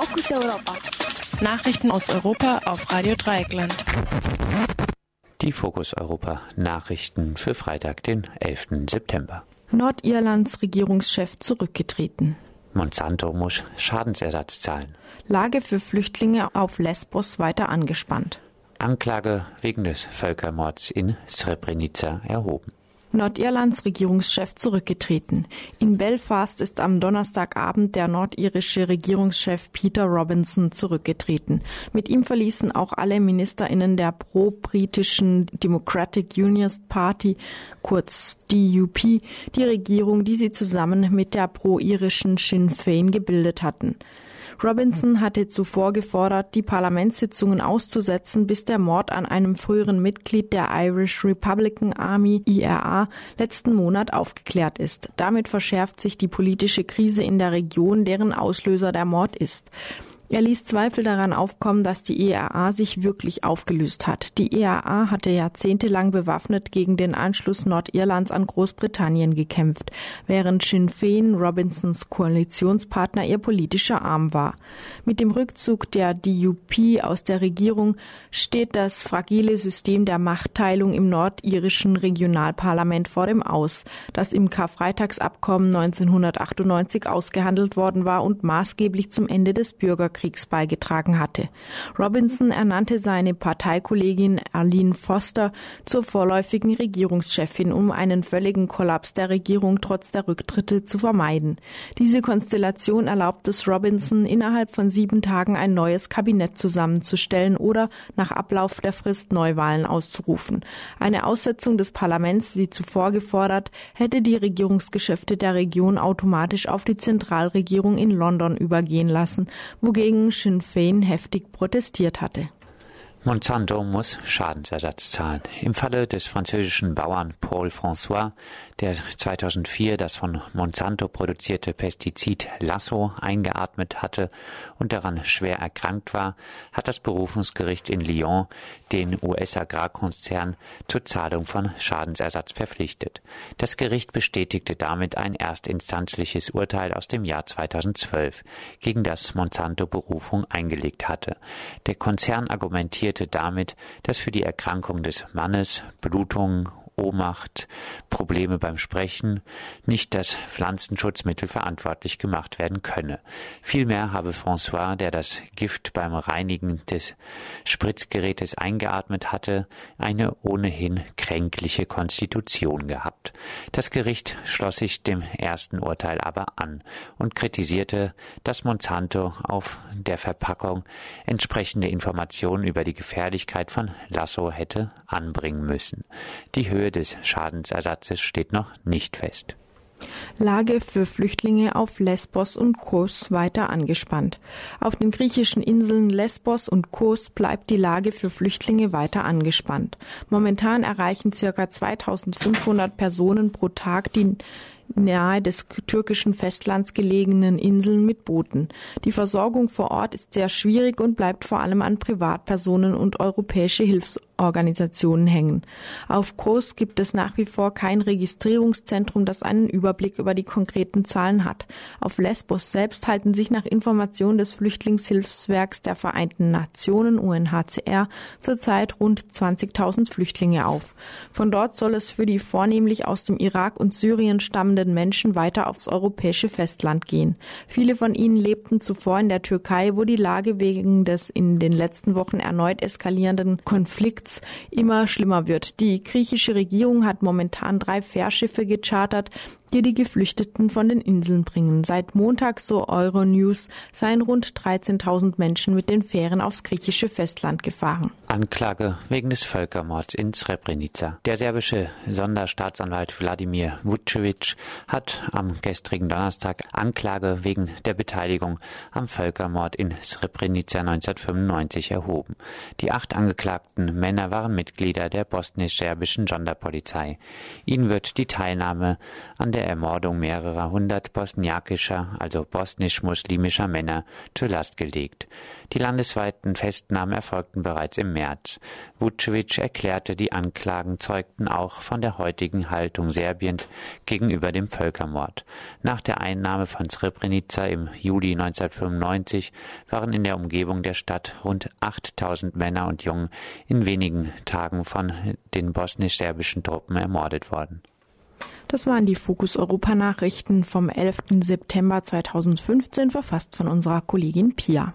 Fokus Europa. Nachrichten aus Europa auf Radio Dreieckland. Die Fokus Europa Nachrichten für Freitag, den 11. September. Nordirlands Regierungschef zurückgetreten. Monsanto muss Schadensersatz zahlen. Lage für Flüchtlinge auf Lesbos weiter angespannt. Anklage wegen des Völkermords in Srebrenica erhoben. Nordirlands Regierungschef zurückgetreten. In Belfast ist am Donnerstagabend der nordirische Regierungschef Peter Robinson zurückgetreten. Mit ihm verließen auch alle Ministerinnen der pro-britischen Democratic Unionist Party, kurz DUP, die Regierung, die sie zusammen mit der pro-irischen Sinn Féin gebildet hatten. Robinson hatte zuvor gefordert, die Parlamentssitzungen auszusetzen, bis der Mord an einem früheren Mitglied der Irish Republican Army IRA letzten Monat aufgeklärt ist. Damit verschärft sich die politische Krise in der Region, deren Auslöser der Mord ist. Er ließ Zweifel daran aufkommen, dass die ERA sich wirklich aufgelöst hat. Die ERA hatte jahrzehntelang bewaffnet gegen den Anschluss Nordirlands an Großbritannien gekämpft, während Sinn Fein, Robinsons Koalitionspartner, ihr politischer Arm war. Mit dem Rückzug der DUP aus der Regierung steht das fragile System der Machtteilung im nordirischen Regionalparlament vor dem Aus, das im Karfreitagsabkommen 1998 ausgehandelt worden war und maßgeblich zum Ende des Bürgerkriegs Bürgerkriegs beigetragen hatte. Robinson ernannte seine Parteikollegin Arlene Foster zur vorläufigen Regierungschefin, um einen völligen Kollaps der Regierung trotz der Rücktritte zu vermeiden. Diese Konstellation erlaubt es Robinson, innerhalb von sieben Tagen ein neues Kabinett zusammenzustellen oder nach Ablauf der Frist Neuwahlen auszurufen. Eine Aussetzung des Parlaments, wie zuvor gefordert, hätte die Regierungsgeschäfte der Region automatisch auf die Zentralregierung in London übergehen lassen, wogegen wogegen Sinn Fein heftig protestiert hatte. Monsanto muss Schadensersatz zahlen. Im Falle des französischen Bauern Paul François, der 2004 das von Monsanto produzierte Pestizid Lasso eingeatmet hatte und daran schwer erkrankt war, hat das Berufungsgericht in Lyon den US-Agrarkonzern zur Zahlung von Schadensersatz verpflichtet. Das Gericht bestätigte damit ein erstinstanzliches Urteil aus dem Jahr 2012, gegen das Monsanto Berufung eingelegt hatte. Der Konzern argumentiert argumentierte damit, dass für die Erkrankung des Mannes Blutungen Ohnmacht, Probleme beim Sprechen nicht das Pflanzenschutzmittel verantwortlich gemacht werden könne. Vielmehr habe François, der das Gift beim Reinigen des Spritzgerätes eingeatmet hatte, eine ohnehin kränkliche Konstitution gehabt. Das Gericht schloss sich dem ersten Urteil aber an und kritisierte, dass Monsanto auf der Verpackung entsprechende Informationen über die Gefährlichkeit von Lasso hätte anbringen müssen. Die Höhe des Schadensersatzes steht noch nicht fest. Lage für Flüchtlinge auf Lesbos und Kos weiter angespannt. Auf den griechischen Inseln Lesbos und Kos bleibt die Lage für Flüchtlinge weiter angespannt. Momentan erreichen circa 2500 Personen pro Tag die nahe des türkischen Festlands gelegenen Inseln mit Booten. Die Versorgung vor Ort ist sehr schwierig und bleibt vor allem an Privatpersonen und europäische Hilfsorganisationen hängen. Auf Kos gibt es nach wie vor kein Registrierungszentrum, das einen Überblick über die konkreten Zahlen hat. Auf Lesbos selbst halten sich nach Informationen des Flüchtlingshilfswerks der Vereinten Nationen UNHCR zurzeit rund 20.000 Flüchtlinge auf. Von dort soll es für die vornehmlich aus dem Irak und Syrien stammenden Menschen weiter aufs europäische Festland gehen. Viele von ihnen lebten zuvor in der Türkei, wo die Lage wegen des in den letzten Wochen erneut eskalierenden Konflikts immer schlimmer wird. Die griechische Regierung hat momentan drei Fährschiffe gechartert, die die Geflüchteten von den Inseln bringen. Seit Montag, so Euronews, seien rund 13.000 Menschen mit den Fähren aufs griechische Festland gefahren. Anklage wegen des Völkermords in Srebrenica. Der serbische Sonderstaatsanwalt Wladimir Vucevic hat am gestrigen Donnerstag Anklage wegen der Beteiligung am Völkermord in Srebrenica 1995 erhoben. Die acht angeklagten Männer waren Mitglieder der bosnisch-serbischen Sonderpolizei. Ihnen wird die Teilnahme an der der Ermordung mehrerer hundert bosniakischer, also bosnisch-muslimischer Männer zur Last gelegt. Die landesweiten Festnahmen erfolgten bereits im März. Vucevic erklärte, die Anklagen zeugten auch von der heutigen Haltung Serbiens gegenüber dem Völkermord. Nach der Einnahme von Srebrenica im Juli 1995 waren in der Umgebung der Stadt rund 8000 Männer und Jungen in wenigen Tagen von den bosnisch-serbischen Truppen ermordet worden. Das waren die Fokus Europa Nachrichten vom 11. September 2015, verfasst von unserer Kollegin Pia.